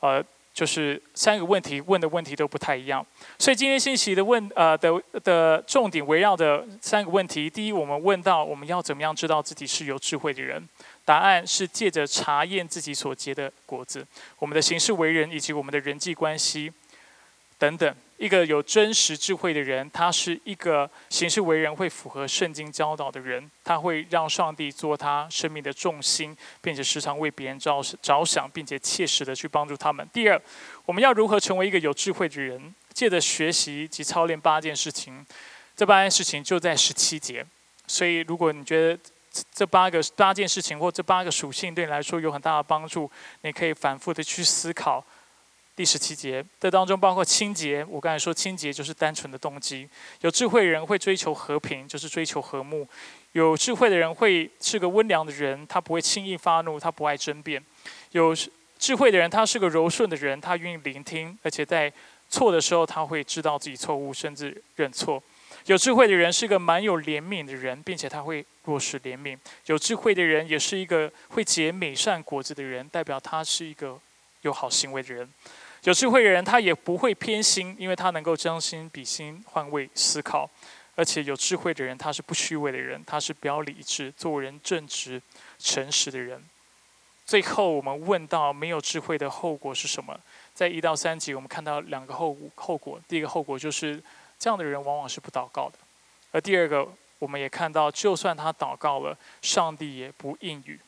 呃，就是三个问题，问的问题都不太一样。所以今天信息的问，呃的的重点围绕的三个问题：第一，我们问到我们要怎么样知道自己是有智慧的人？答案是借着查验自己所结的果子，我们的行事为人以及我们的人际关系等等。一个有真实智慧的人，他是一个行事为人会符合圣经教导的人，他会让上帝做他生命的重心，并且时常为别人着着想，并且切实的去帮助他们。第二，我们要如何成为一个有智慧的人？借着学习及操练八件事情，这八件事情就在十七节。所以，如果你觉得这八个八件事情或这八个属性对你来说有很大的帮助，你可以反复的去思考。第十七节，这当中包括清洁。我刚才说清洁就是单纯的动机。有智慧人会追求和平，就是追求和睦。有智慧的人会是个温良的人，他不会轻易发怒，他不爱争辩。有智慧的人，他是个柔顺的人，他愿意聆听，而且在错的时候他会知道自己错误，甚至认错。有智慧的人是个蛮有怜悯的人，并且他会落实怜悯。有智慧的人也是一个会结美善果子的人，代表他是一个有好行为的人。有智慧的人，他也不会偏心，因为他能够将心比心，换位思考。而且有智慧的人，他是不虚伪的人，他是比较理智、做人正直、诚实的人。最后，我们问到没有智慧的后果是什么？在一到三集，我们看到两个后后果。第一个后果就是这样的人往往是不祷告的；而第二个，我们也看到，就算他祷告了，上帝也不应允，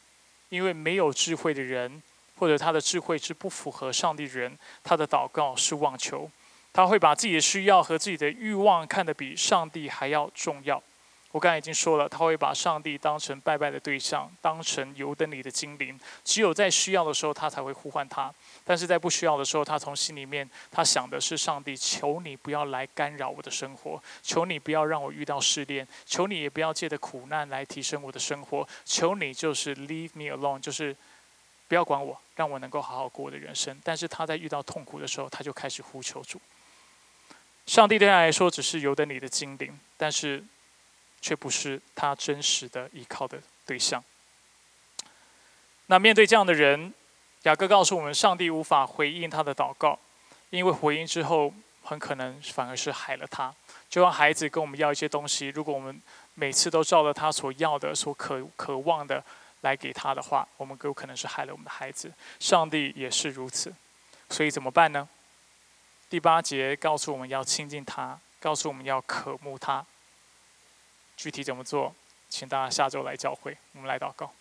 因为没有智慧的人。或者他的智慧是不符合上帝人，他的祷告是妄求，他会把自己的需要和自己的欲望看得比上帝还要重要。我刚才已经说了，他会把上帝当成拜拜的对象，当成油灯里的精灵。只有在需要的时候，他才会呼唤他；但是在不需要的时候，他从心里面他想的是上帝，求你不要来干扰我的生活，求你不要让我遇到试炼，求你也不要借着苦难来提升我的生活，求你就是 leave me alone，就是。不要管我，让我能够好好过我的人生。但是他在遇到痛苦的时候，他就开始呼求主。上帝对他来说只是由得你的精灵，但是却不是他真实的依靠的对象。那面对这样的人，雅各告诉我们，上帝无法回应他的祷告，因为回应之后，很可能反而是害了他。就像孩子跟我们要一些东西，如果我们每次都照着他所要的、所渴渴望的。来给他的话，我们有可能是害了我们的孩子。上帝也是如此，所以怎么办呢？第八节告诉我们要亲近他，告诉我们要渴慕他。具体怎么做，请大家下周来教会。我们来祷告。